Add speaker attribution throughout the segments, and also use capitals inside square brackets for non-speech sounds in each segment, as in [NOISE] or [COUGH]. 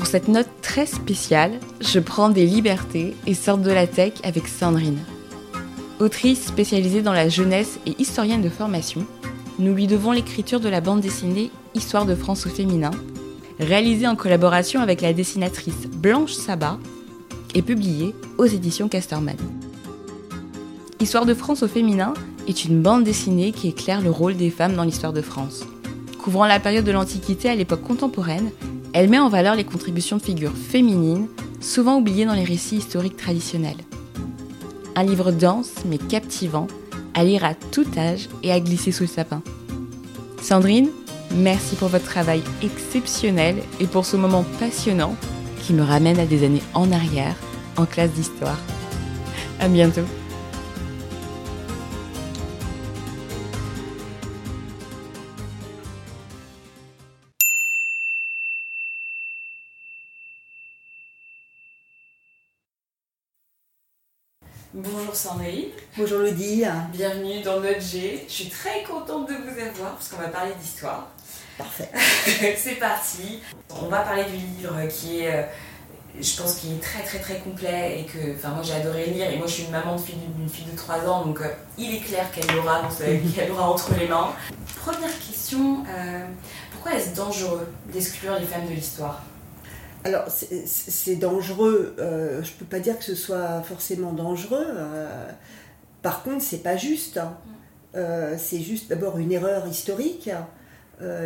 Speaker 1: Pour cette note très spéciale, je prends des libertés et sors de la tech avec Sandrine. Autrice spécialisée dans la jeunesse et historienne de formation, nous lui devons l'écriture de la bande dessinée Histoire de France au féminin, réalisée en collaboration avec la dessinatrice Blanche Sabat et publiée aux éditions Casterman. Histoire de France au féminin est une bande dessinée qui éclaire le rôle des femmes dans l'histoire de France. Couvrant la période de l'Antiquité à l'époque contemporaine, elle met en valeur les contributions de figures féminines, souvent oubliées dans les récits historiques traditionnels. Un livre dense mais captivant, à lire à tout âge et à glisser sous le sapin. Sandrine, merci pour votre travail exceptionnel et pour ce moment passionnant qui me ramène à des années en arrière, en classe d'histoire. À bientôt. Bonjour Sandrine.
Speaker 2: Bonjour Lodi.
Speaker 1: Bienvenue dans notre G. Je suis très contente de vous avoir parce qu'on va parler d'histoire.
Speaker 2: Parfait. [LAUGHS]
Speaker 1: C'est parti. On va parler du livre qui est, euh, je pense, qui est très très très complet et que, enfin, moi j'ai adoré lire et moi je suis une maman d'une fille, de 3 ans donc euh, il est clair qu'elle l'aura, [LAUGHS] qu'elle aura entre les mains. Première question, euh, pourquoi est-ce dangereux d'exclure les femmes de l'histoire?
Speaker 2: Alors, c'est dangereux. Euh, je ne peux pas dire que ce soit forcément dangereux. Euh, par contre, c'est pas juste. Hein. Euh, c'est juste d'abord une erreur historique.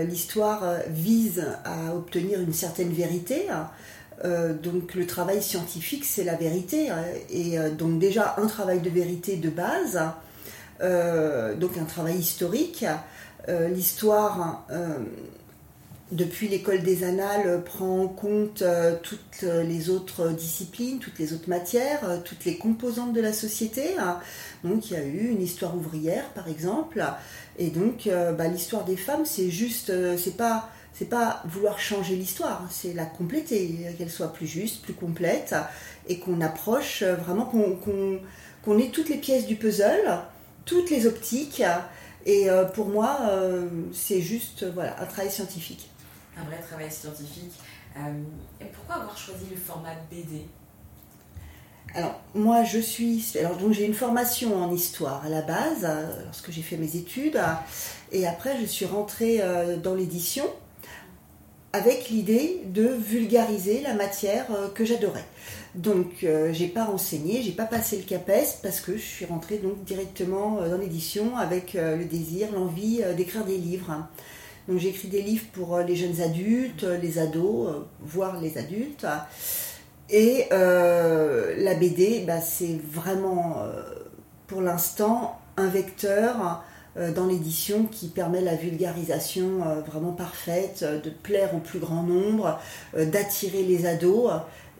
Speaker 2: L'histoire vise à obtenir une certaine vérité. donc, le travail scientifique, c'est la vérité. Hein. Et donc, déjà, un travail de vérité de base. donc, un travail historique. L'histoire depuis l'école des annales, prend en compte euh, toutes les autres disciplines, toutes les autres matières, euh, toutes les composantes de la société. Donc il y a eu une histoire ouvrière, par exemple. Et donc euh, bah, l'histoire des femmes, c'est juste, c'est pas, c'est pas vouloir changer l'histoire, c'est la compléter, qu'elle soit plus juste, plus complète, et qu'on approche vraiment, qu'on ait toutes les pièces du puzzle, toutes les optiques. Et pour moi, c'est juste voilà, un travail scientifique
Speaker 1: un vrai travail scientifique. Euh, et pourquoi avoir choisi le format BD
Speaker 2: alors moi je suis alors donc j'ai une formation en histoire à la base euh, lorsque j'ai fait mes études et après je suis rentrée euh, dans l'édition avec l'idée de vulgariser la matière que j'adorais. Donc j'ai pas enseigné, j'ai pas passé le CAPES parce que je suis rentrée donc directement dans l'édition avec le désir, l'envie d'écrire des livres. Donc j'écris des livres pour euh, les jeunes adultes, euh, les ados, euh, voire les adultes. Et la BD, bah, c'est vraiment pour l'instant un vecteur dans l'édition qui permet la vulgarisation vraiment parfaite, de plaire au plus grand nombre, d'attirer les ados.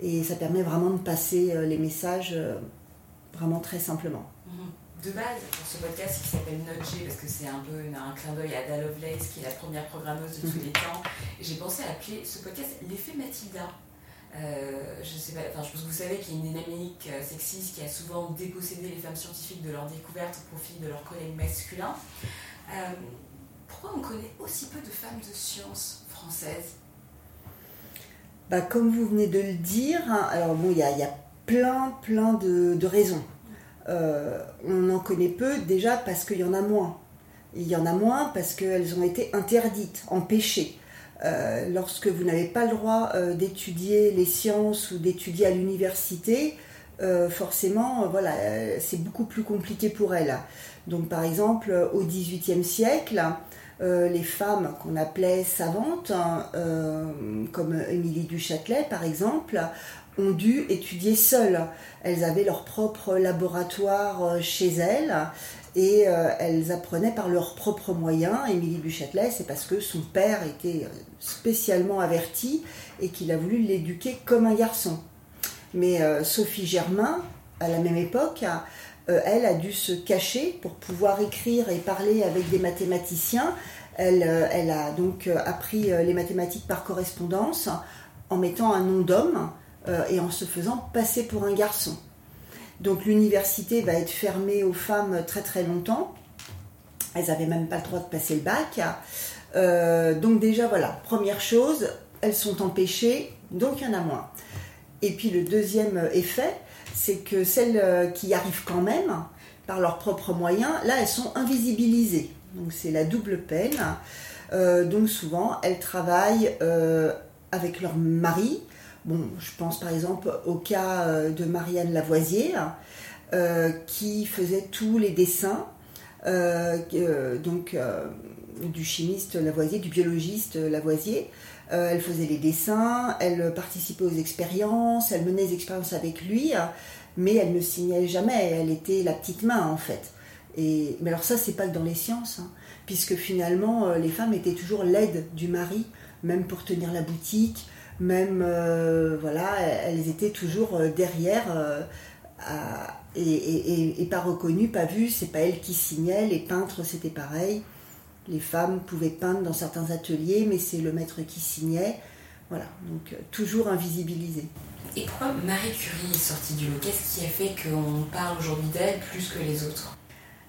Speaker 2: Et ça permet vraiment de passer les messages vraiment très simplement
Speaker 1: de base pour ce podcast qui s'appelle Notch parce que c'est un peu un clin d'œil à Ada Lovelace qui est la première programmeuse de tous les temps. Et j'ai pensé à appeler ce podcast l'effet Mathilda. Euh, je sais pas, enfin, je pense que vous savez qu'il y a une dynamique euh, sexiste qui a souvent dépossédé les femmes scientifiques de leur découverte au profit de leurs collègues masculins. Euh, pourquoi on connaît aussi peu de femmes de science françaises
Speaker 2: bah, Comme vous venez de le dire, hein, alors bon, il y a, y a, plein, plein de, de raisons. Euh, on en connaît peu déjà parce qu'il y en a moins. Il y en a moins parce qu'elles ont été interdites, empêchées. Euh, lorsque vous n'avez pas le droit euh, d'étudier les sciences ou d'étudier à l'université, forcément, voilà, c'est beaucoup plus compliqué pour elles. Donc, par exemple, au XVIIIe siècle, les femmes qu'on appelait savantes, hein, comme Émilie du Châtelet par exemple, ont dû étudier seules. Elles avaient leur propre laboratoire euh, chez elles et euh, elles apprenaient par leurs propres moyens. Émilie du Châtelet, c'est parce que son père était spécialement averti et qu'il a voulu l'éduquer comme un garçon. Mais euh, Sophie Germain, à la même époque, elle a dû se cacher pour pouvoir écrire et parler avec des mathématiciens. Elle, elle a donc appris les mathématiques par correspondance en mettant un nom d'homme euh, et en se faisant passer pour un garçon. Donc l'université va être fermée aux femmes très très longtemps. Elles n'avaient même pas le droit de passer le bac. Euh, donc déjà voilà, première chose, elles sont empêchées Donc il y en a moins. Et puis le deuxième effet, c'est que celles qui y arrivent quand même, par leurs propres moyens, là elles sont invisibilisées. Donc c'est la double peine. Euh, donc souvent elles travaillent euh, avec leur mari. Je pense par exemple au cas euh, de Marianne Lavoisier, qui faisait tous les dessins donc du chimiste Lavoisier, du biologiste Lavoisier. elle faisait les dessins, elle participait aux expériences, elle menait des expériences avec lui, mais elle ne signait jamais, elle était la petite main en fait. Et, mais alors ça, c'est pas que dans les sciences, hein, puisque finalement, euh, les femmes étaient toujours l'aide du mari, même pour tenir la boutique, même, euh, voilà, elles étaient toujours euh, derrière, et, pas reconnues, pas vues, c'est pas elles qui signaient, les peintres c'était pareil, les femmes pouvaient peindre dans certains ateliers, mais c'est le maître qui signait, voilà, donc toujours invisibilisé.
Speaker 1: Et pourquoi Marie Curie est sortie du lot? Qu'est-ce qui a fait qu'on parle aujourd'hui d'elle plus que les autres?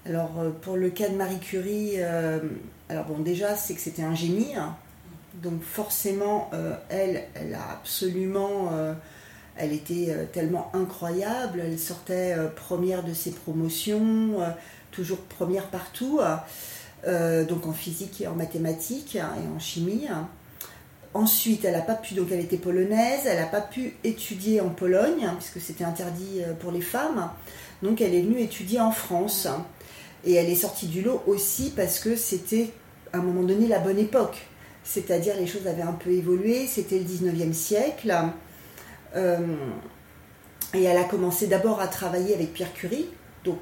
Speaker 2: Alors, euh, pour le cas de Marie Curie, euh, alors bon, déjà, c'est que c'était un génie. Hein. Donc, forcément, euh, elle, elle a absolument. elle était tellement incroyable. Elle sortait première de ses promotions, toujours première partout. donc, en physique et en mathématiques hein, et en chimie. Ensuite, elle n'a pas pu, donc elle était polonaise, elle n'a pas pu étudier en Pologne, hein, puisque c'était interdit euh, pour les femmes. Donc elle est venue étudier en France. Et elle est sortie du lot aussi parce que c'était à un moment donné la bonne époque. C'est-à-dire les choses avaient un peu évolué, c'était le 19e siècle. Euh, et elle a commencé d'abord à travailler avec Pierre Curie. Donc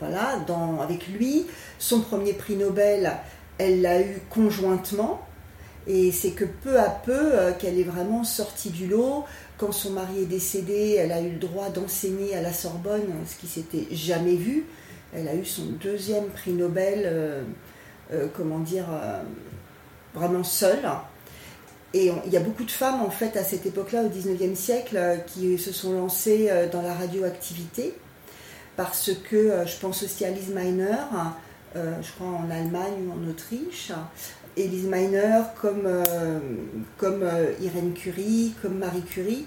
Speaker 2: voilà, avec lui, son premier prix Nobel, elle l'a eu conjointement. Et c'est que peu à peu euh, qu'elle est vraiment sortie du lot. Quand son mari est décédé, elle a eu le droit d'enseigner à la Sorbonne, ce qui s'était jamais vu. Elle a eu son deuxième prix Nobel, euh, comment dire, vraiment seule. Et il y a beaucoup de femmes, en fait, à cette époque-là, au 19e siècle, qui se sont lancées dans la radioactivité. Parce que je pense aussi à Lise Meiner, je crois en Allemagne ou en Autriche, Elise Miner, comme, euh, comme euh, Irène Curie, comme Marie Curie,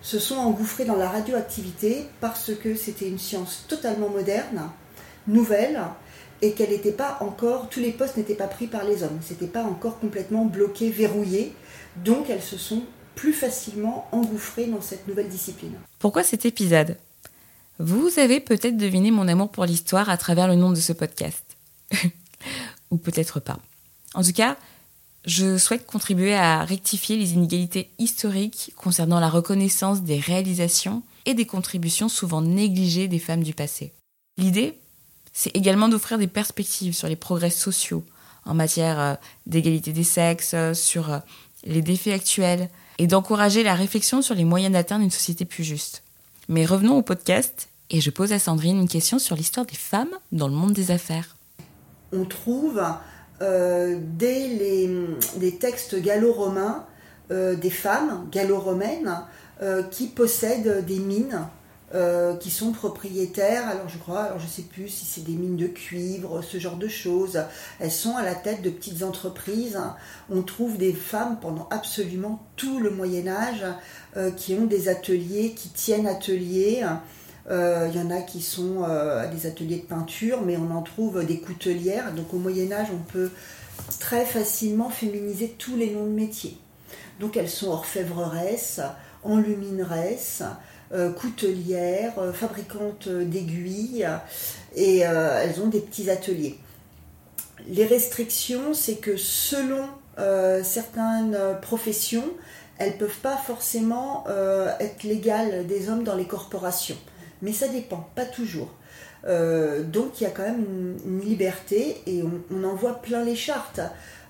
Speaker 2: se sont engouffrés dans la radioactivité parce que c'était une science totalement moderne, nouvelle, et qu'elle n'était pas encore, tous les postes n'étaient pas pris par les hommes, c'était pas encore complètement bloqué, verrouillé, donc elles se sont plus facilement engouffrées dans cette nouvelle discipline.
Speaker 1: Pourquoi cet épisode? Vous avez peut-être deviné mon amour pour l'histoire à travers le nom de ce podcast. [LAUGHS] Ou peut-être pas. En tout cas, je souhaite contribuer à rectifier les inégalités historiques concernant la reconnaissance des réalisations et des contributions souvent négligées des femmes du passé. L'idée, c'est également d'offrir des perspectives sur les progrès sociaux en matière euh, d'égalité des sexes, euh, sur euh, les défis actuels, et d'encourager la réflexion sur les moyens d'atteindre une société plus juste. Mais revenons au podcast, et je pose à Sandrine une question sur l'histoire des femmes dans le monde des affaires.
Speaker 2: On trouve dès les, textes gallo-romains des femmes gallo-romaines qui possèdent des mines qui sont propriétaires, alors je crois, alors je sais plus si c'est des mines de cuivre, ce genre de choses. Elles sont à la tête de petites entreprises. On trouve des femmes pendant absolument tout le Moyen Âge qui ont des ateliers, qui tiennent ateliers. Il y en a qui sont des ateliers de peinture, mais on en trouve des coutelières. Donc au Moyen Âge, on peut très facilement féminiser tous les noms de métiers. Donc elles sont orfèvreresses, enlumineresses, euh, coutelières, euh, fabricantes d'aiguilles, et euh, elles ont des petits ateliers. Les restrictions, c'est que selon certaines professions, elles ne peuvent pas forcément être légales des hommes dans les corporations. Mais ça dépend, pas toujours. Euh, donc il y a quand même une, liberté et on, en voit plein les chartes.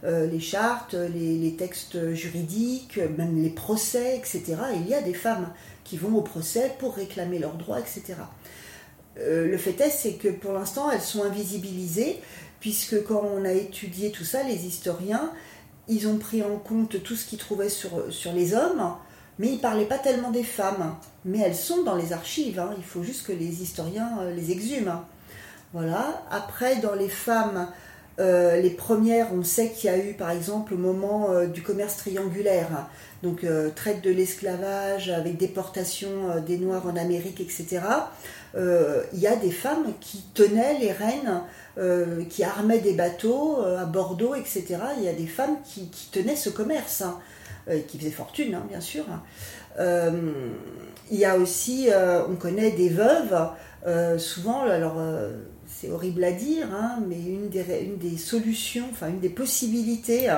Speaker 2: Euh, les chartes, les, textes juridiques, même les procès, etc. il y a des femmes qui vont au procès pour réclamer leurs droits, etc. Euh, le fait est, c'est que pour l'instant, elles sont invisibilisées, puisque quand on a étudié tout ça, les historiens, ils ont pris en compte tout ce qu'ils trouvaient sur, sur les hommes, mais ils ne parlaient pas tellement des femmes. Mais elles sont dans les archives, hein. il faut juste que les historiens euh, les exhument. Voilà. Après, dans les femmes, Euh, les premières, on sait qu'il y a eu par exemple au moment euh, du commerce triangulaire, donc euh, traite de l'esclavage avec déportation des Noirs en Amérique, etc. Il y a des femmes qui tenaient les rênes, qui armaient des bateaux à Bordeaux, etc. Il y a des femmes qui, tenaient ce commerce, hein, qui faisaient fortune, hein, bien sûr. il y a aussi, on connaît des veuves, souvent, alors c'est horrible à dire, hein, mais une des, une des, solutions, enfin une des possibilités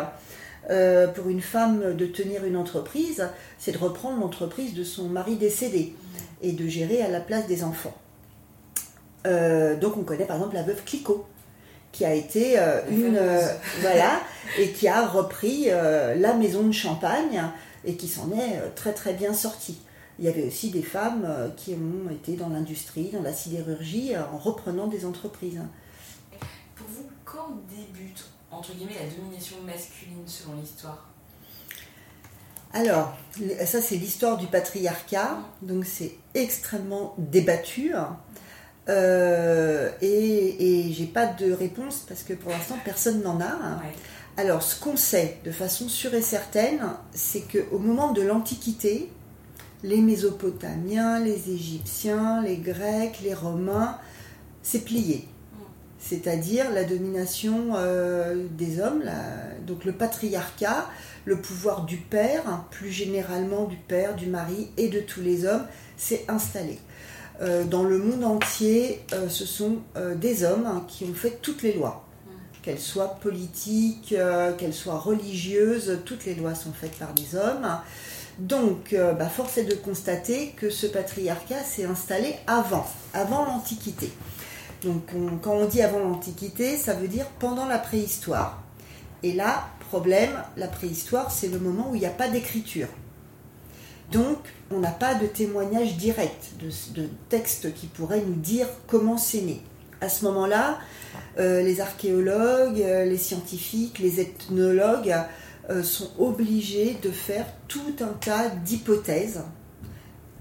Speaker 2: euh, pour une femme de tenir une entreprise, c'est de reprendre l'entreprise de son mari décédé et de gérer à la place des enfants. Euh, donc on connaît par exemple la veuve Clicquot, qui a été euh, une voilà et qui a repris la maison de champagne et qui s'en est très très bien sortie il y avait aussi des femmes euh, qui ont été dans l'industrie, dans la sidérurgie, euh, en reprenant des entreprises.
Speaker 1: Pour vous, quand débute, entre guillemets, la domination masculine selon l'histoire?
Speaker 2: Alors, ça c'est l'histoire du patriarcat, donc c'est extrêmement débattu. Euh, et, et j'ai pas de réponse parce que pour l'instant personne n'en a. Alors, ce qu'on sait de façon sûre et certaine, c'est qu'au moment de l'Antiquité, les Mésopotamiens, les Égyptiens, les Grecs, les Romains, c'est plié. C'est-à-dire la domination euh, des hommes, donc le patriarcat, le pouvoir du père, plus généralement du père, du mari et de tous les hommes, s'est installé. Euh, dans le monde entier, euh, ce sont des hommes hein, qui ont fait toutes les lois qu'elles soient politiques, qu'elles soient religieuses, toutes les lois sont faites par des hommes. Donc, euh, bah, force est de constater que ce patriarcat s'est installé avant, avant l'Antiquité. Donc, quand on dit avant l'Antiquité, ça veut dire pendant la préhistoire. Et là, problème, la préhistoire, c'est le moment où il n'y a pas d'écriture. Donc, on n'a pas de témoignage direct, de, texte qui pourrait nous dire comment c'est né. À ce moment-là, euh, les archéologues, euh, les scientifiques, les ethnologues sont obligés de faire tout un tas d'hypothèses.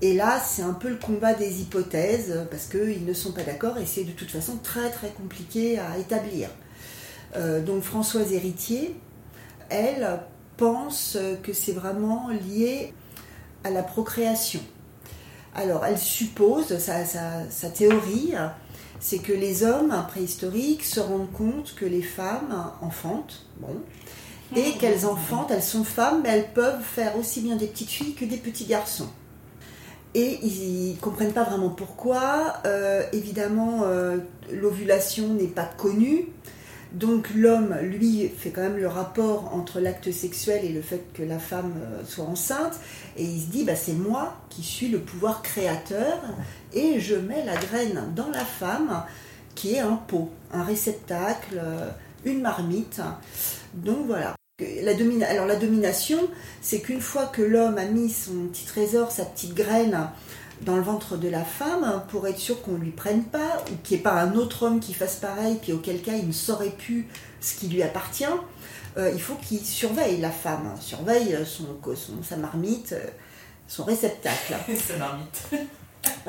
Speaker 2: Et là, c'est un peu le combat des hypothèses, parce qu'ils ne sont pas d'accord et c'est de toute façon très très compliqué à établir. Euh, donc Françoise Héritier, elle pense que c'est vraiment lié à la procréation. Alors, elle suppose, sa, sa théorie, c'est que les hommes préhistoriques se rendent compte que les femmes enfantent, bon, et qu'elles enfantent, elles sont femmes, mais elles peuvent faire aussi bien des petites filles que des petits garçons. Et ils ne comprennent pas vraiment pourquoi. Euh, évidemment, euh, l'ovulation n'est pas connue. Donc l'homme, lui, fait quand même le rapport entre l'acte sexuel et le fait que la femme euh, soit enceinte. Et il se dit, bah, c'est moi qui suis le pouvoir créateur et je mets la graine dans la femme qui est un pot, un réceptacle, une marmite. Donc voilà. La Alors la domination, c'est qu'une fois que l'homme a mis son petit trésor, sa petite graine dans le ventre de la femme, pour être sûr qu'on ne lui prenne pas, ou qu'il n'y ait pas un autre homme qui fasse pareil, puis auquel cas il ne saurait plus ce qui lui appartient, euh, il faut qu'il surveille la femme, surveille son, son, sa marmite, euh, son réceptacle. [LAUGHS]
Speaker 1: sa marmite.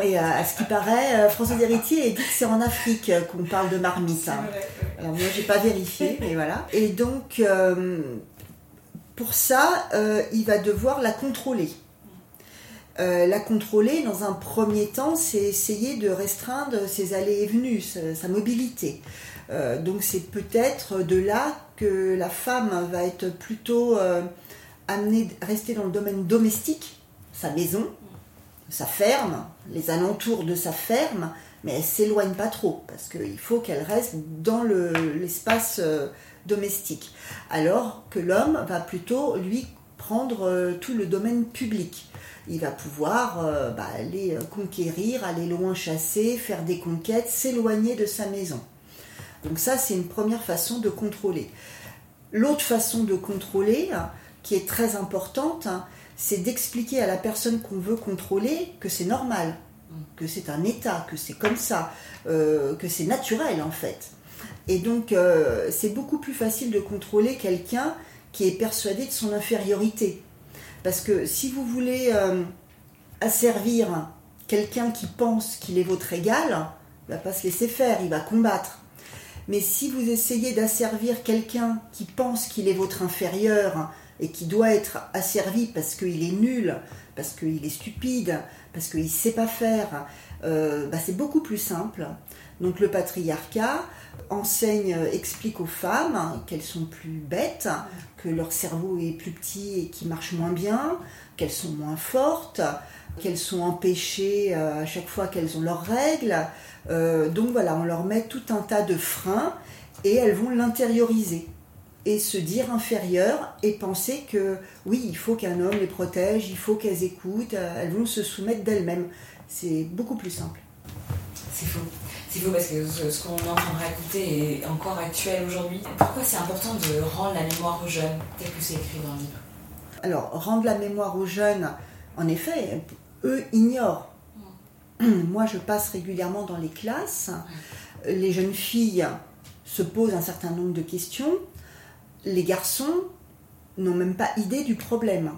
Speaker 2: Et euh, à ce qui paraît, euh, François Héritier dit que c'est en Afrique qu'on parle de marmite. Hein. Alors moi, j'ai pas vérifié, [LAUGHS] mais voilà. Et donc, euh, pour ça, il va devoir la contrôler. la contrôler, dans un premier temps, c'est essayer de restreindre ses allées et venues, sa, mobilité. donc c'est peut-être de là que la femme va être plutôt amenée à rester dans le domaine domestique, sa maison, sa ferme, les alentours de sa ferme, mais elle s'éloigne pas trop parce qu'il faut qu'elle reste dans l'espace euh, domestique. Alors que l'homme va plutôt lui prendre euh, tout le domaine public. Il va pouvoir euh, bah, aller conquérir, aller loin chasser, faire des conquêtes, s'éloigner de sa maison. Donc ça, c'est une première façon de contrôler. L'autre façon de contrôler, qui est très importante, c'est d'expliquer à la personne qu'on veut contrôler que c'est normal, que c'est un état, que c'est comme ça, euh, que c'est naturel en fait. Et donc euh, c'est beaucoup plus facile de contrôler quelqu'un qui est persuadé de son infériorité. Parce que si vous voulez euh, asservir quelqu'un qui pense qu'il est votre égal, il va pas se laisser faire, il va combattre. Mais si vous essayez d'asservir quelqu'un qui pense qu'il est votre inférieur et qui doit être asservi parce qu'il est nul, parce qu'il est stupide, parce qu'il ne sait pas faire, euh, bah, c'est beaucoup plus simple. Donc le patriarcat enseigne, explique aux femmes qu'elles sont plus bêtes, que leur cerveau est plus petit et qui marche moins bien, qu'elles sont moins fortes, qu'elles sont empêchées euh, à chaque fois qu'elles ont leurs règles. Euh, donc voilà, on leur met tout un tas de freins et elles vont l'intérioriser et se dire inférieures et penser que oui, il faut qu'un homme les protège, il faut qu'elles écoutent, euh, elles vont se soumettre d'elles-mêmes. C'est beaucoup plus simple.
Speaker 1: C'est faux. C'est faux parce que ce, qu'on est en train de raconter est encore actuel aujourd'hui. Pourquoi c'est important de rendre la mémoire aux jeunes, tel que c'est écrit dans le livre?
Speaker 2: Alors, rendre la mémoire aux jeunes, en effet, eux ignorent. Mm. Moi, je passe régulièrement dans les classes. Les jeunes filles se posent un certain nombre de questions. Les garçons n'ont même pas idée du problème.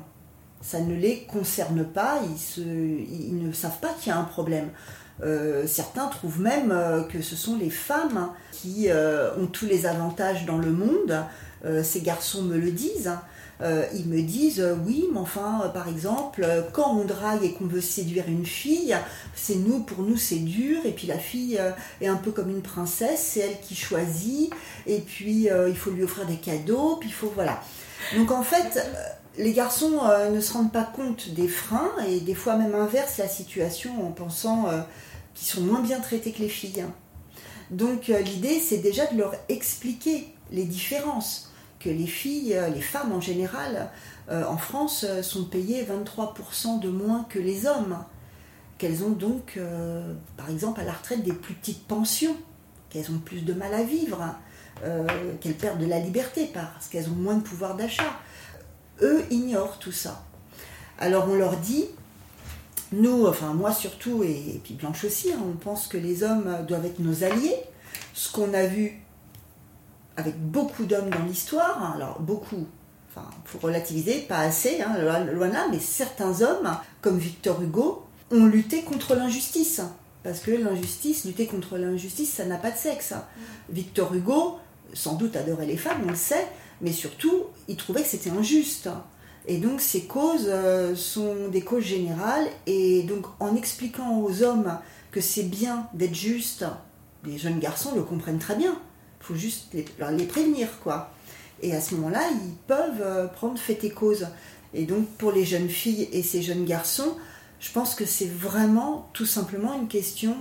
Speaker 2: Ça ne les concerne pas, ils, ne savent pas qu'il y a un problème. Euh, certains trouvent même euh, que ce sont les femmes qui euh, ont tous les avantages dans le monde. ces garçons me le disent. Ils me disent oui, mais enfin, par exemple, quand on drague et qu'on veut séduire une fille, c'est nous, pour nous, c'est dur. Et puis la fille est un peu comme une princesse, c'est elle qui choisit. Et puis il faut lui offrir des cadeaux. Puis il faut voilà. Donc en fait, les garçons ne se rendent pas compte des freins et des fois même inversent la situation en pensant qu'ils sont moins bien traités que les filles. Donc l'idée, c'est déjà de leur expliquer les différences que les filles, euh, les femmes en général, euh, en France, euh, sont payées 23% de moins que les hommes. Qu'elles ont donc, par exemple, à la retraite des plus petites pensions, qu'elles ont plus de mal à vivre, qu'elles perdent de la liberté parce qu'elles ont moins de pouvoir d'achat. Eux ignorent tout ça. Alors on leur dit, nous, enfin moi surtout, et, puis Blanche aussi, hein, on pense que les hommes doivent être nos alliés. Ce qu'on a vu avec beaucoup d'hommes dans l'histoire, hein, alors beaucoup, enfin, pour relativiser, pas assez, hein, loin là, mais certains hommes, comme Victor Hugo, ont lutté contre l'injustice. Parce que l'injustice, lutter contre l'injustice, ça n'a pas de sexe. Mm. Victor Hugo, sans doute adorait les femmes, on le sait, mais surtout, il trouvait que c'était injuste. Et donc ces causes euh, sont des causes générales, et donc en expliquant aux hommes que c'est bien d'être juste, les jeunes garçons le comprennent très bien faut juste les, prévenir, quoi. Et à ce moment-là, ils peuvent euh, prendre fait et cause. Et donc, pour les jeunes filles et ces jeunes garçons, je pense que c'est vraiment tout simplement une question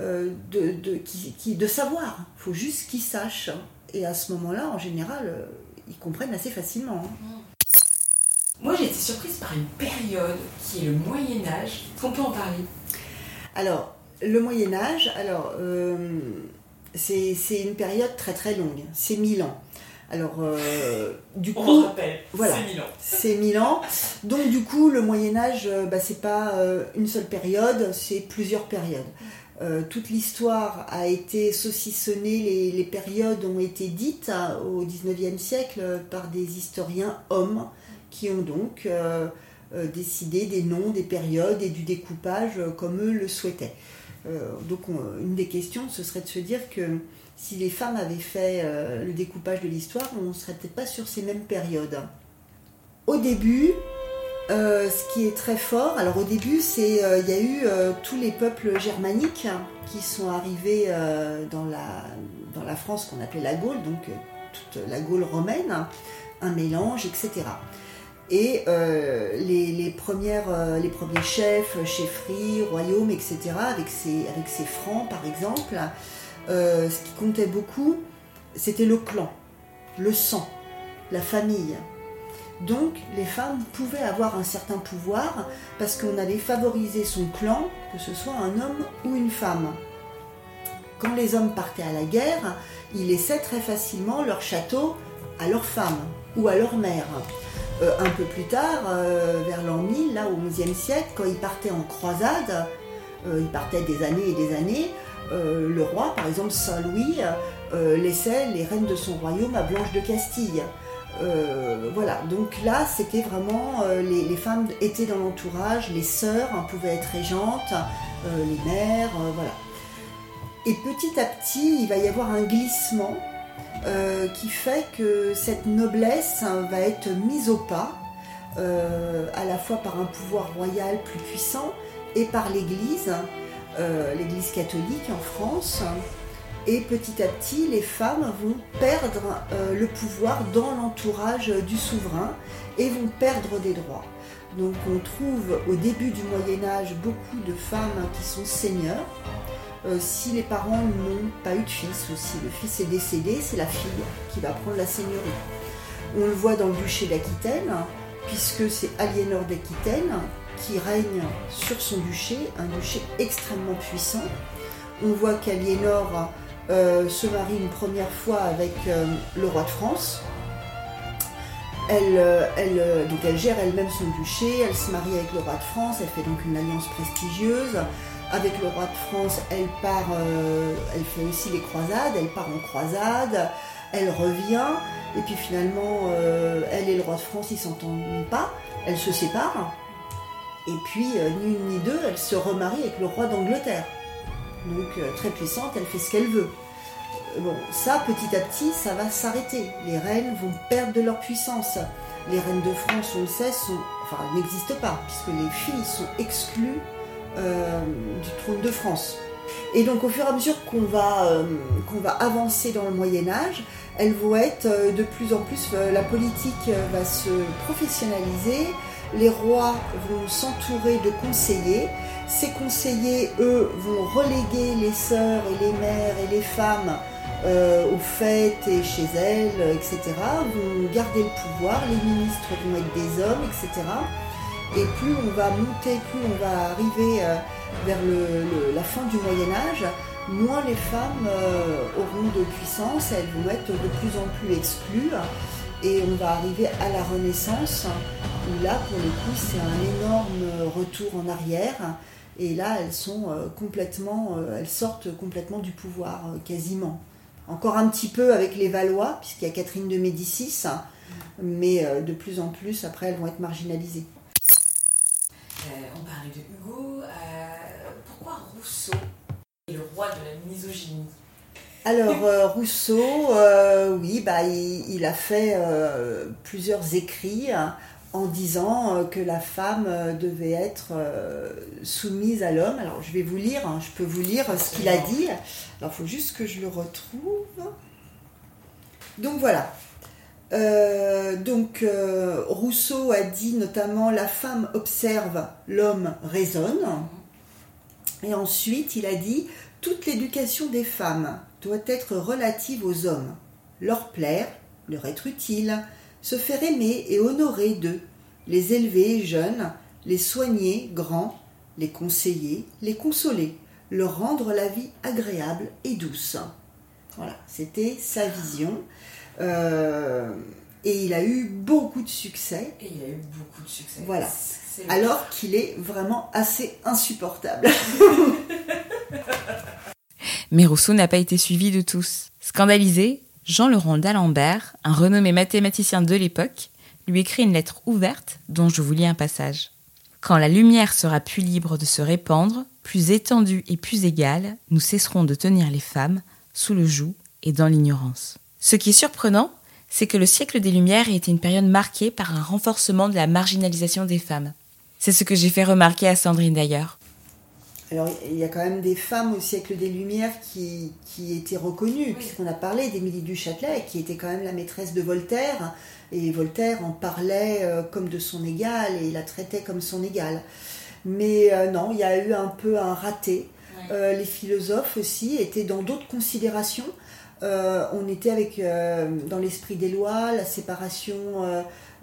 Speaker 2: euh, de, savoir. Il faut juste qu'ils sachent. Et à ce moment-là, en général, ils comprennent assez facilement. Hein.
Speaker 1: Moi, j'ai été surprise par une période qui est le Moyen Âge. Est-ce qu'on peut en parler?
Speaker 2: Alors, le Moyen Âge, alors c'est une période très très longue, c'est 1000 ans. Alors, euh, du coup,
Speaker 1: On rappelle, voilà, c'est 1000 ans.
Speaker 2: C'est 1000 ans. Donc, du coup, le Moyen-Âge, euh, bah, c'est pas euh, une seule période, c'est plusieurs périodes. toute l'histoire a été saucissonnée, les, périodes ont été dites hein, au 19e siècle par des historiens hommes qui ont donc décidé des noms, des périodes et du découpage comme eux le souhaitaient. Euh, donc une des questions, ce serait de se dire que si les femmes avaient fait euh, le découpage de l'histoire, on ne serait peut-être pas sur ces mêmes périodes. Au début, euh, ce qui est très fort, alors au début, c'est il y a eu tous les peuples germaniques qui sont arrivés dans la France qu'on appelait la Gaule, donc toute la Gaule romaine, un mélange, etc et euh, euh, les premiers chefs, chefferies, royaumes, etc., avec ces, ces francs par exemple, euh, ce qui comptait beaucoup, c'était le clan, le sang, la famille. Donc les femmes pouvaient avoir un certain pouvoir parce qu'on allait favoriser son clan, que ce soit un homme ou une femme. Quand les hommes partaient à la guerre, ils laissaient très facilement leur château à leur femme ou à leur mère. Euh, un peu plus tard, euh, vers l'an 1000, là au XIe siècle, quand il partait en croisade, euh, il partait des années et des années, le roi, par exemple Saint-Louis, laissait les reines de son royaume à Blanche de Castille. voilà, donc là c'était vraiment, les, femmes étaient dans l'entourage, les sœurs hein, pouvaient être régentes, les mères, voilà. Et petit à petit, il va y avoir un glissement euh, qui fait que cette noblesse va être mise au pas, euh, à la fois par un pouvoir royal plus puissant et par l'Église, euh, l'Église catholique en France. Et petit à petit, les femmes vont perdre le pouvoir dans l'entourage du souverain et vont perdre des droits. Donc on trouve au début du Moyen Âge beaucoup de femmes qui sont seigneurs, euh, si les parents n'ont pas eu de fils ou si le fils est décédé, c'est la fille qui va prendre la seigneurie. On le voit dans le duché d'Aquitaine, puisque c'est Aliénor d'Aquitaine qui règne sur son duché, un duché extrêmement puissant. On voit qu'Aliénor euh, se marie une première fois avec euh, le roi de France. Elle, elle, gère elle-même son duché, elle se marie avec le roi de France, elle fait donc une alliance prestigieuse. Avec le roi de France, elle part, euh, elle fait aussi les croisades, elle part en croisade, elle revient, et puis finalement, euh, elle et le roi de France, ils s'entendent pas, elle se séparent, et puis euh, ni une ni deux, elle se remarie avec le roi d'Angleterre. Donc très puissante, elle fait ce qu'elle veut. Bon, ça, petit à petit, ça va s'arrêter. Les reines vont perdre de leur puissance. Les reines de France, on le sait, enfin, n'existent pas, puisque les filles sont exclues du trône de France. Et donc au fur et à mesure qu'on va, euh, qu'on va avancer dans le Moyen Âge, elles vont être euh, de plus en plus, la politique va se professionnaliser, les rois vont s'entourer de conseillers, ces conseillers, eux, vont reléguer les sœurs et les mères et les femmes aux fêtes et chez elles, etc., vont garder le pouvoir, les ministres vont être des hommes, etc. Et plus on va monter, plus on va arriver euh, vers la fin du Moyen Âge, moins les femmes euh, auront de puissance, elles vont être de plus en plus exclues. Et on va arriver à la Renaissance, où là, pour le coup, c'est un énorme retour en arrière. Et là, elles sont euh, complètement, elles sortent complètement du pouvoir, quasiment. Encore un petit peu avec les Valois, puisqu'il y a Catherine de Médicis, mais de plus en plus, après, elles vont être marginalisées.
Speaker 1: Euh, on parlait de Hugo. Euh, pourquoi Rousseau est le roi de la misogynie?
Speaker 2: Alors euh, Rousseau, oui, bah, il, a fait plusieurs écrits hein, en disant que la femme devait être soumise à l'homme. Alors je vais vous lire, hein, je peux vous lire ce qu'il a dit. Alors il faut juste que je le retrouve. Donc voilà, euh, donc euh, Rousseau a dit notamment la femme observe, l'homme raisonne. Et ensuite il a dit toute l'éducation des femmes doit être relative aux hommes, leur plaire, leur être utile, se faire aimer et honorer d'eux, les élever jeunes, les soigner grands, les conseiller, les consoler, leur rendre la vie agréable et douce. Voilà, c'était sa vision. Euh, et il a eu beaucoup de succès.
Speaker 1: Et il a eu beaucoup de succès.
Speaker 2: Voilà. Alors qu'il est vraiment assez insupportable. [LAUGHS]
Speaker 1: Mais Rousseau n'a pas été suivi de tous. Scandalisé, Jean-Laurent d'Alembert, un renommé mathématicien de l'époque, lui écrit une lettre ouverte dont je vous lis un passage. Quand la lumière sera plus libre de se répandre, plus étendue et plus égale, nous cesserons de tenir les femmes sous le joug et dans l'ignorance. Ce qui est surprenant, c'est que le siècle des Lumières a été une période marquée par un renforcement de la marginalisation des femmes. C'est ce que j'ai fait remarquer à Sandrine d'ailleurs.
Speaker 2: Alors, il y a quand même des femmes au siècle des Lumières qui, qui étaient reconnues, puisqu'on a parlé d'Émilie du Châtelet, qui était quand même la maîtresse de Voltaire, et Voltaire en parlait euh, comme de son égal, et la traitait comme son égal. Mais euh, non, il y a eu un peu un raté. Euh, les philosophes aussi étaient dans d'autres considérations. Euh, on était avec, euh, dans l'esprit des lois, la séparation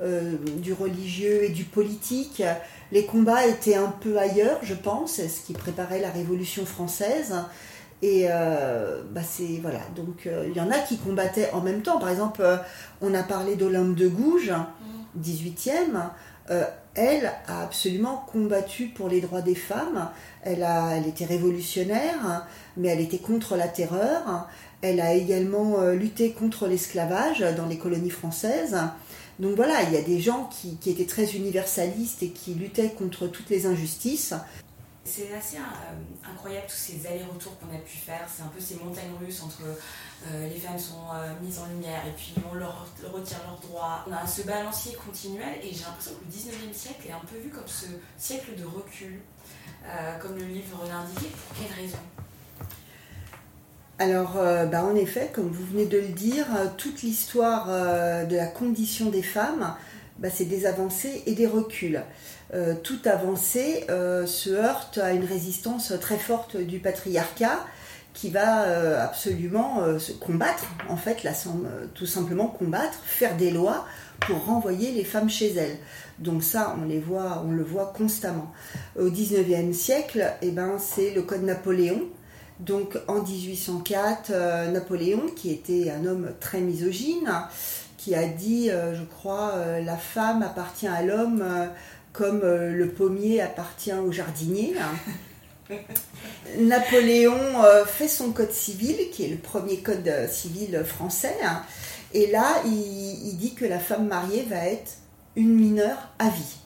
Speaker 2: euh, du religieux et du politique. Les combats étaient un peu ailleurs, je pense, ce qui préparait la Révolution française. Et bah c'est voilà, donc il y en a qui combattaient en même temps. Par exemple, on a parlé d'Olympe de Gouges, 18e. elle a absolument combattu pour les droits des femmes. Elle, a, elle était révolutionnaire, mais elle était contre la terreur. Elle a également euh, lutté contre l'esclavage dans les colonies françaises. Donc voilà, il y a des gens qui, étaient très universalistes et qui luttaient contre toutes les injustices.
Speaker 1: C'est assez euh, incroyable tous ces allers-retours qu'on a pu faire. C'est un peu ces montagnes russes entre euh, les femmes sont mises en lumière et puis on leur, retire leurs droits. On a ce balancier continuel et j'ai l'impression que le 19e siècle est un peu vu comme ce siècle de recul, comme le livre l'indiquait. Pour quelles raisons
Speaker 2: alors, bah, en effet, comme vous venez de le dire, toute l'histoire de la condition des femmes, bah, c'est des avancées et des reculs. Euh, toute avancée euh, se heurte à une résistance très forte du patriarcat qui va euh, absolument se combattre, en fait, tout simplement combattre, faire des lois pour renvoyer les femmes chez elles. Donc ça, on les voit, on le voit constamment. Au 19e siècle, eh ben, c'est le Code Napoléon. Donc en 1804, Napoléon, qui était un homme très misogyne, qui a dit, je crois, la femme appartient à l'homme comme euh, le pommier appartient au jardinier. [LAUGHS] Napoléon euh, fait son code civil, qui est le premier code euh, civil français, hein. et là, il, dit que la femme mariée va être une mineure à vie.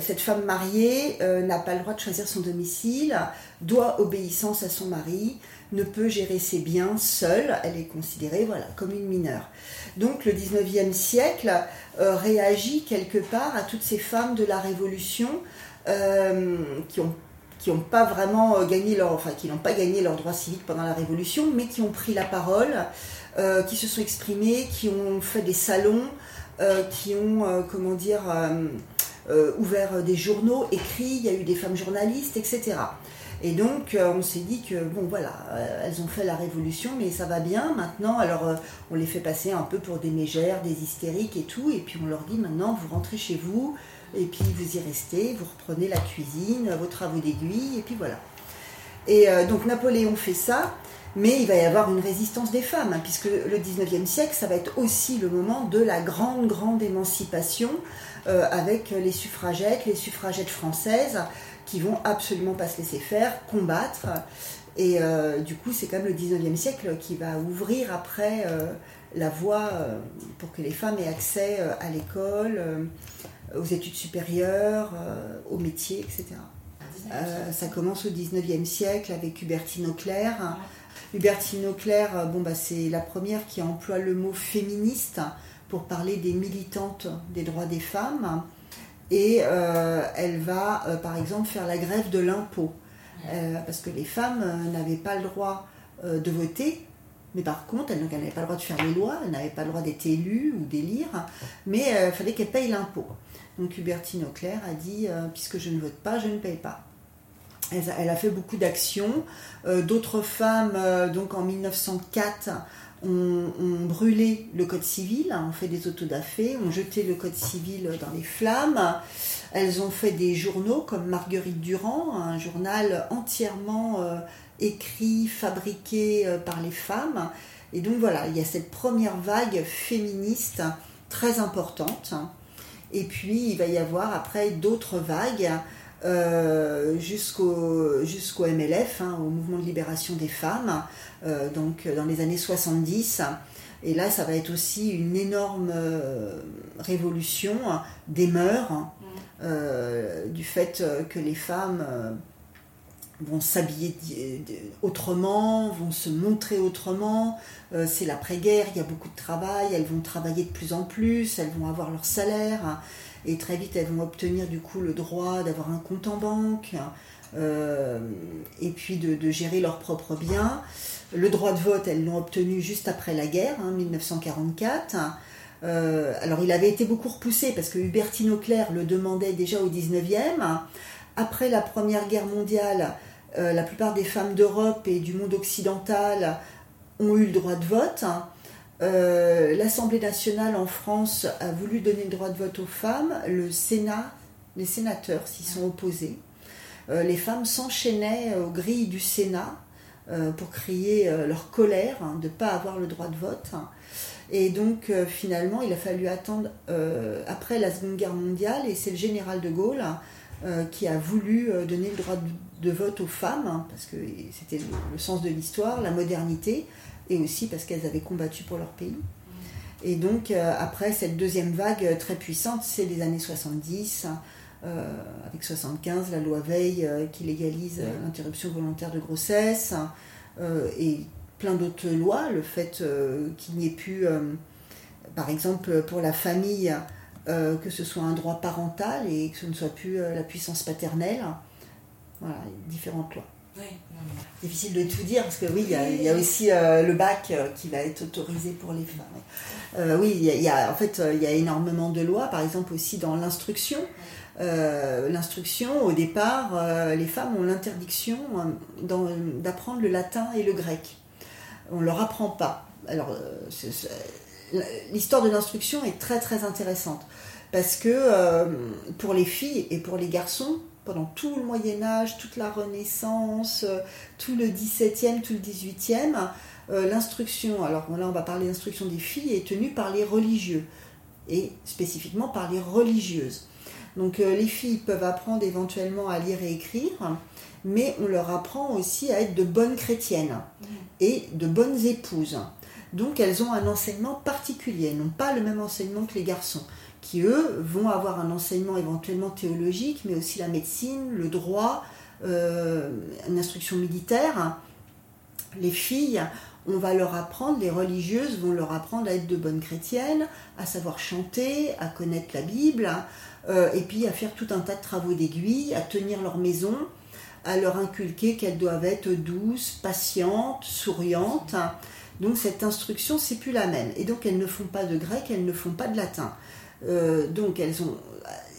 Speaker 2: Cette femme mariée n'a pas le droit de choisir son domicile, doit obéissance à son mari, ne peut gérer ses biens seule, elle est considérée voilà, comme une mineure. Donc le 19e siècle euh, réagit quelque part à toutes ces femmes de la Révolution euh, qui ont qui n'ont pas vraiment euh, gagné leur, enfin qui n'ont pas gagné leur droit civique pendant la Révolution, mais qui ont pris la parole, qui se sont exprimées, qui ont fait des salons, qui ont, comment dire, ouvert des journaux, écrits. Il y a eu des femmes journalistes, etc. Et donc, euh, on s'est dit que, bon, voilà, euh, elles ont fait la révolution, mais ça va bien maintenant. Alors, euh, on les fait passer un peu pour des mégères, des hystériques et tout. Et puis, on leur dit maintenant, vous rentrez chez vous, et puis vous y restez, vous reprenez la cuisine, vos travaux d'aiguille, et puis voilà. Et donc, Napoléon fait ça. Mais il va y avoir une résistance des femmes, hein, puisque le 19e siècle, ça va être aussi le moment de la grande, grande émancipation avec les suffragettes, les suffragettes françaises, qui vont absolument pas se laisser faire, combattre. Et euh, du coup, c'est quand même le 19e siècle qui va ouvrir après euh, la voie euh, pour que les femmes aient accès à l'école, aux études supérieures, aux métiers, etc. ça commence au 19e siècle avec Hubertine Auclair. Hubertine Auclair, bon, bah, c'est la première qui emploie le mot féministe pour parler des militantes des droits des femmes et euh, elle va, euh, par exemple, faire la grève de l'impôt. Euh, parce que les femmes n'avaient pas le droit de voter, mais par contre, elles n'avaient pas le droit de faire les lois, elles n'avaient pas le droit d'être élues ou d'élire, mais il fallait qu'elles payent l'impôt. Donc Hubertine Auclair a dit, puisque je ne vote pas, je ne paye pas. Elle, a fait beaucoup d'actions. D'autres femmes, donc en 1904, ont, brûlé le code civil, ont fait des autodafés, ont jeté le code civil dans les flammes. Elles ont fait des journaux comme Marguerite Durand, un journal entièrement euh, écrit, fabriqué euh, par les femmes. Et donc voilà, il y a cette première vague féministe très importante. Et puis il va y avoir après d'autres vagues euh, jusqu'au jusqu'au MLF, hein, au mouvement de libération des femmes, euh, donc dans les années 70. Et là, ça va être aussi une énorme euh, révolution des mœurs, mm. du fait que les femmes vont s'habiller autrement, vont se montrer autrement. c'est l'après-guerre, il y a beaucoup de travail, elles vont travailler de plus en plus, elles vont avoir leur salaire et très vite elles vont obtenir du coup le droit d'avoir un compte en banque euh, et puis de, gérer leurs propres biens. Le droit de vote, elles l'ont obtenu juste après la guerre, hein, 1944. Euh, alors il avait été beaucoup repoussé parce que Hubertine Auclair le demandait déjà au 19e. Après la Première Guerre mondiale, euh, la plupart des femmes d'Europe et du monde occidental ont eu le droit de vote. Euh, L'Assemblée nationale en France a voulu donner le droit de vote aux femmes. Le Sénat, les sénateurs s'y sont opposés. Euh, les femmes s'enchaînaient aux grilles du Sénat euh, pour crier leur colère hein, de ne pas avoir le droit de vote. Et donc finalement, il a fallu attendre après la Seconde Guerre mondiale et c'est le général de Gaulle qui a voulu donner le droit de, vote aux femmes, hein, parce que c'était le, sens de l'histoire, la modernité, et aussi parce qu'elles avaient combattu pour leur pays. Et donc, euh, après cette deuxième vague très puissante, c'est les années 70, avec 75, la loi Veil qui légalise l'interruption volontaire de grossesse, et plein d'autres lois, le fait qu'il n'y ait plus, par exemple, pour la famille, que ce soit un droit parental et que ce ne soit plus la puissance paternelle. Voilà, différentes lois. Difficile de tout dire parce que oui, il y, a aussi euh, le bac euh, qui va être autorisé pour les femmes. Euh, oui, il y, a, en fait, il y a énormément de lois, par exemple aussi dans l'instruction. l'instruction, au départ, les femmes ont l'interdiction d'apprendre le latin et le grec. On ne leur apprend pas. Alors, l'histoire de l'instruction est très très intéressante parce que pour les filles et pour les garçons, pendant tout le Moyen Âge, toute la Renaissance, euh, tout le XVIIe, tout le XVIIIe, euh, l'instruction, alors là on va parler d'instruction des filles, est tenue par les religieux, et spécifiquement par les religieuses. Donc euh, les filles peuvent apprendre éventuellement à lire et écrire, mais on leur apprend aussi à être de bonnes chrétiennes et de bonnes épouses. Donc elles ont un enseignement particulier, elles n'ont pas le même enseignement que les garçons qui eux vont avoir un enseignement éventuellement théologique, mais aussi la médecine, le droit, euh, une instruction militaire. Les filles, on va leur apprendre, les religieuses vont leur apprendre à être de bonnes chrétiennes, à savoir chanter, à connaître la Bible, euh, et puis à faire tout un tas de travaux d'aiguille, à tenir leur maison, à leur inculquer qu'elles doivent être douces, patientes, souriantes. Donc cette instruction, c'est plus la même. Et donc elles ne font pas de grec, elles ne font pas de latin. Euh, donc elles ont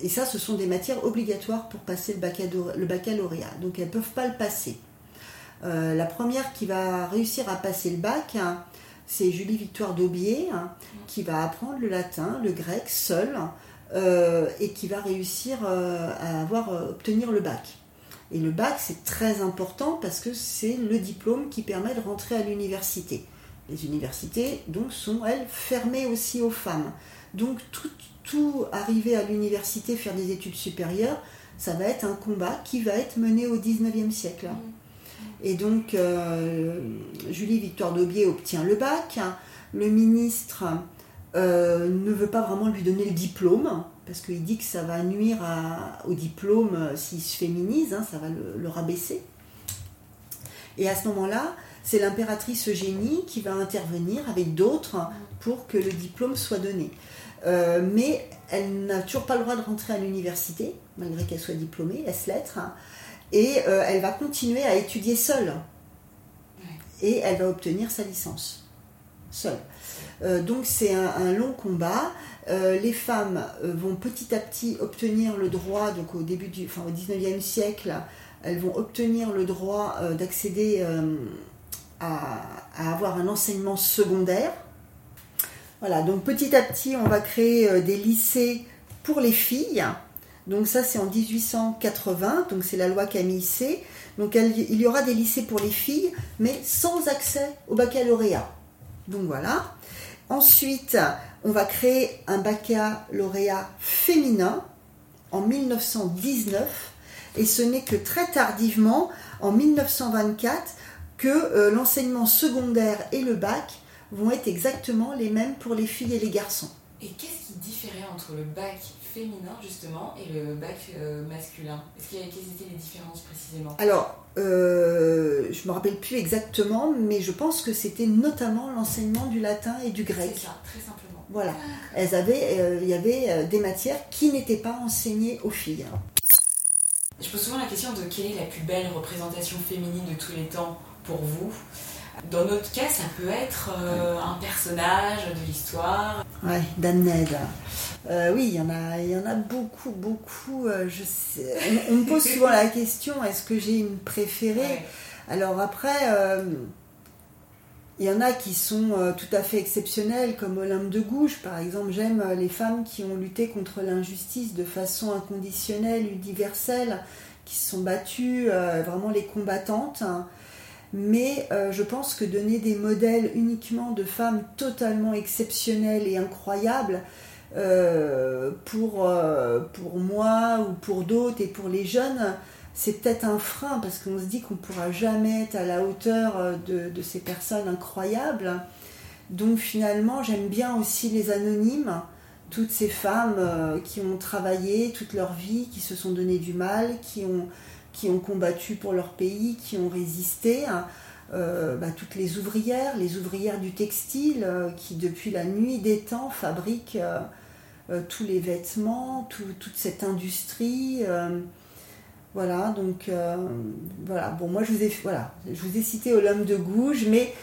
Speaker 2: et ça, ce sont des matières obligatoires pour passer le baccalauréat. Donc elles ne peuvent pas le passer. Euh, la première qui va réussir à passer le bac, hein, c'est Julie Victoire d'Aubier, hein, qui va apprendre le latin, le grec seul, euh, et qui va réussir à avoir, obtenir le bac. Et le bac, c'est très important parce que c'est le diplôme qui permet de rentrer à l'université. Les universités, donc, sont, elles, fermées aussi aux femmes. Tout arriver à l'université, faire des études supérieures, ça va être un combat qui va être mené au 19e siècle. Mm. Et donc euh, Julie Victoire d'Aubier obtient le bac. Le ministre euh, ne veut pas vraiment lui donner le diplôme, parce qu'il dit que ça va nuire au diplôme euh, s'il se féminise, hein, ça va le, le, rabaisser. Et à ce moment-là, c'est l'impératrice Eugénie qui va intervenir avec d'autres pour que le diplôme soit donné. Euh, mais elle n'a toujours pas le droit de rentrer à l'université, malgré qu'elle soit diplômée, S-lettres, et euh, elle va continuer à étudier seule. Et elle va obtenir sa licence, seule. Euh, donc c'est un, long combat. les femmes vont petit à petit obtenir le droit, donc au début du, enfin au 19e siècle, elles vont obtenir le droit d'accéder à, avoir un enseignement secondaire voilà, donc petit à petit, on va créer euh, des lycées pour les filles. Donc ça, c'est en 1880, donc c'est la loi Camille C. Donc il y aura des lycées pour les filles, mais sans accès au baccalauréat. Donc voilà. Ensuite, on va créer un baccalauréat féminin en 1919. Et ce n'est que très tardivement, en 1924, que euh, l'enseignement secondaire et le bac vont être exactement les mêmes pour les filles et les garçons.
Speaker 1: Et qu'est-ce qui différait entre le bac féminin justement et le bac euh, masculin? Est-ce qu'il y quelles étaient les différences précisément?
Speaker 2: Alors, euh, je me rappelle plus exactement, mais je pense que c'était notamment l'enseignement du latin et du grec.
Speaker 1: C'est ça, très simplement.
Speaker 2: Voilà, elles avaient, euh, il y avait des matières qui n'étaient pas enseignées aux filles.
Speaker 1: Je pose souvent la question de quelle est la plus belle représentation féminine de tous les temps? Pour vous dans notre cas, ça peut être euh, un personnage de l'histoire.
Speaker 2: Ouais, Damned. Euh, oui, il y en a, il y en a beaucoup, beaucoup. Euh, je sais, on, me pose souvent la question est-ce que j'ai une préférée? Alors après, il y en a qui sont tout à fait exceptionnelles, comme Olympe de Gouges, par exemple. J'aime les femmes qui ont lutté contre l'injustice de façon inconditionnelle, universelle, qui se sont battues, vraiment les combattantes. Mais euh, je pense que donner des modèles uniquement de femmes totalement exceptionnelles et incroyables, euh, pour, euh, pour moi ou pour d'autres et pour les jeunes, c'est peut-être un frein parce qu'on se dit qu'on ne pourra jamais être à la hauteur de, de, ces personnes incroyables. Donc finalement, j'aime bien aussi les anonymes, toutes ces femmes qui ont travaillé toute leur vie, qui se sont donné du mal, qui ont, qui ont combattu pour leur pays, qui ont résisté. Hein. Euh, bah, toutes les ouvrières, les ouvrières du textile, euh, qui depuis la nuit des temps fabriquent tous les vêtements, toute cette industrie. voilà, donc voilà. Bon, moi je vous ai, voilà, je vous ai cité Olympe de Gouges, mais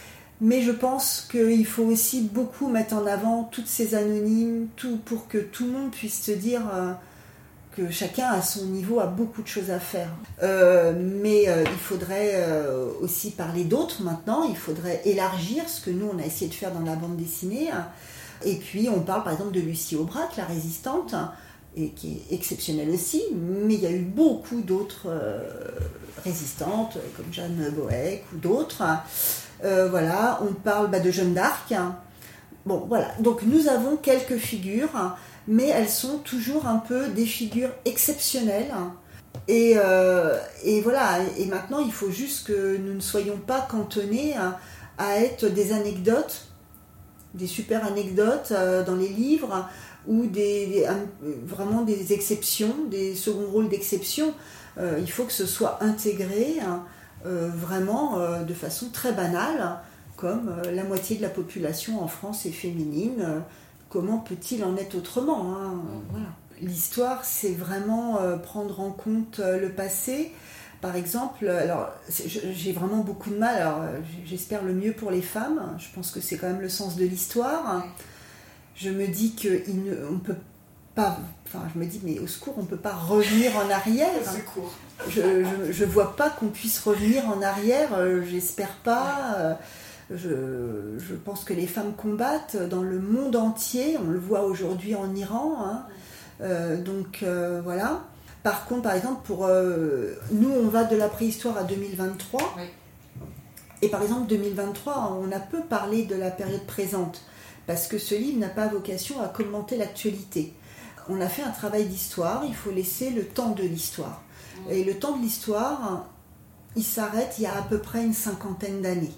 Speaker 2: mais je pense qu'il faut aussi beaucoup mettre en avant toutes ces anonymes, tout pour que tout le monde puisse se dire euh, que chacun à son niveau a beaucoup de choses à faire. Euh, mais euh, il faudrait aussi parler d'autres maintenant, il faudrait élargir ce que nous on a essayé de faire dans la bande dessinée. Et puis on parle par exemple de Lucie Aubrac, la résistante, et qui est exceptionnelle aussi, mais il y a eu beaucoup d'autres résistantes, comme Jeanne Boek ou d'autres. Euh, voilà, on parle bah, de Jeanne d'Arc. Bon, voilà. Donc nous avons quelques figures, mais elles sont toujours un peu des figures exceptionnelles. Et, euh, voilà. Et maintenant, il faut juste que nous ne soyons pas cantonnés à, être des anecdotes, des super anecdotes euh, dans les livres ou des, vraiment des exceptions, des seconds rôles d'exception. il faut que ce soit intégré. Hein. Euh, vraiment euh, de façon très banale, comme euh, la moitié de la population en France est féminine. Comment peut-il en être autrement hein, L'histoire, c'est vraiment prendre en compte le passé. Par exemple, alors j'ai vraiment beaucoup de mal, alors j'espère le mieux pour les femmes, je pense que c'est quand même le sens de l'histoire. Je me dis qu'on ne peut pas Enfin, je me dis, mais au secours, on ne peut pas revenir en arrière. Je ne vois pas qu'on puisse revenir en arrière, euh, j'espère pas. Euh, je, pense que les femmes combattent dans le monde entier, on le voit aujourd'hui en Iran. Hein. Euh, donc voilà. Par contre, par exemple, pour nous, on va de la préhistoire à 2023. Et par exemple, 2023, on a peu parlé de la période présente, parce que ce livre n'a pas vocation à commenter l'actualité on a fait un travail d'histoire, il faut laisser le temps de l'histoire. Et le temps de l'histoire, il s'arrête il y a à peu près une cinquantaine d'années.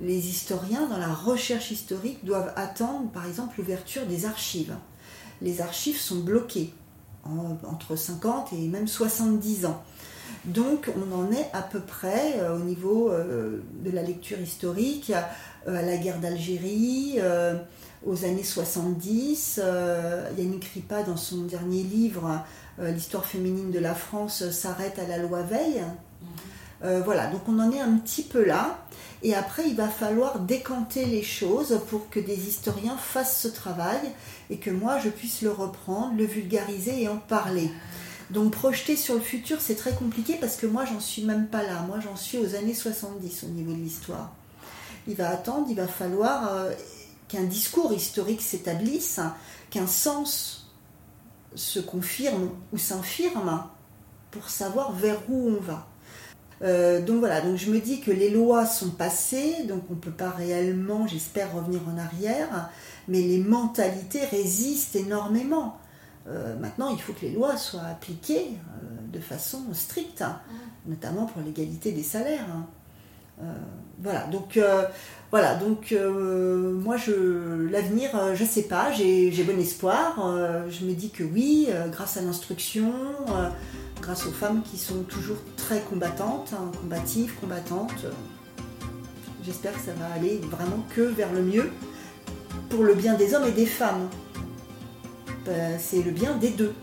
Speaker 2: Les historiens, dans la recherche historique, doivent attendre, par exemple, l'ouverture des archives. Les archives sont bloquées entre 50 et même 70 ans. Donc on en est à peu près euh, au niveau euh, de la lecture historique euh, à la guerre d'Algérie, aux années 70. Euh, Yannick Ripa, dans son dernier livre, L'histoire féminine de la France, s'arrête à la loi Veil. Euh, voilà, donc on en est un petit peu là. Et après, il va falloir décanter les choses pour que des historiens fassent ce travail et que moi, je puisse le reprendre, le vulgariser et en parler. Donc projeter sur le futur, c'est très compliqué parce que moi, j'en suis même pas là. Moi, j'en suis aux années 70 au niveau de l'histoire. Il va attendre, il va falloir qu'un discours historique s'établisse, qu'un sens se confirme ou s'infirme pour savoir vers où on va. Euh, donc voilà, donc je me dis que les lois sont passées, donc on ne peut pas réellement, j'espère, revenir en arrière, mais les mentalités résistent énormément. Euh, maintenant, il faut que les lois soient appliquées euh, de façon stricte, notamment pour l'égalité des salaires. voilà, donc voilà, donc moi, je, l'avenir, je ne sais pas, j'ai, bon espoir. Je me dis que oui, grâce à l'instruction, grâce aux femmes qui sont toujours très combattantes, hein, combatives, combattantes, j'espère que ça va aller vraiment que vers le mieux, pour le bien des hommes et des femmes. c'est le bien des deux.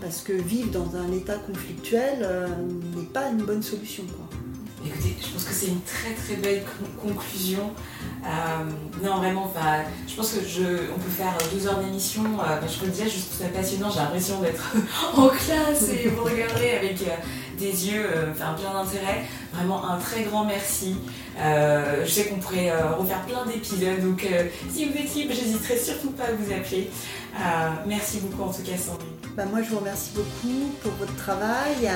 Speaker 2: Parce que vivre dans un état conflictuel n'est pas une bonne solution.
Speaker 1: Écoutez, je pense que c'est une très très belle conclusion. Euh, non, vraiment, je pense que je, on peut faire deux heures d'émission. Euh, je vous le disais, je trouve ça passionnant. J'ai l'impression d'être [LAUGHS] en classe et vous regarder avec euh, des yeux enfin, plein d'intérêt. Vraiment un très grand merci. je sais qu'on pourrait refaire plein d'épisodes. Donc, si vous êtes libre, j'hésiterai surtout pas à vous appeler. merci beaucoup en tout cas, Sandrine.
Speaker 2: Bah, moi, je vous remercie beaucoup pour votre travail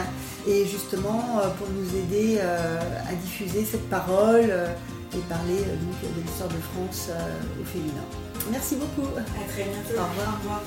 Speaker 2: et justement euh, pour nous aider euh, à diffuser cette parole euh, et parler donc, de l'histoire de France au féminin. Merci beaucoup.
Speaker 1: À très bientôt.
Speaker 2: Au revoir. Au revoir.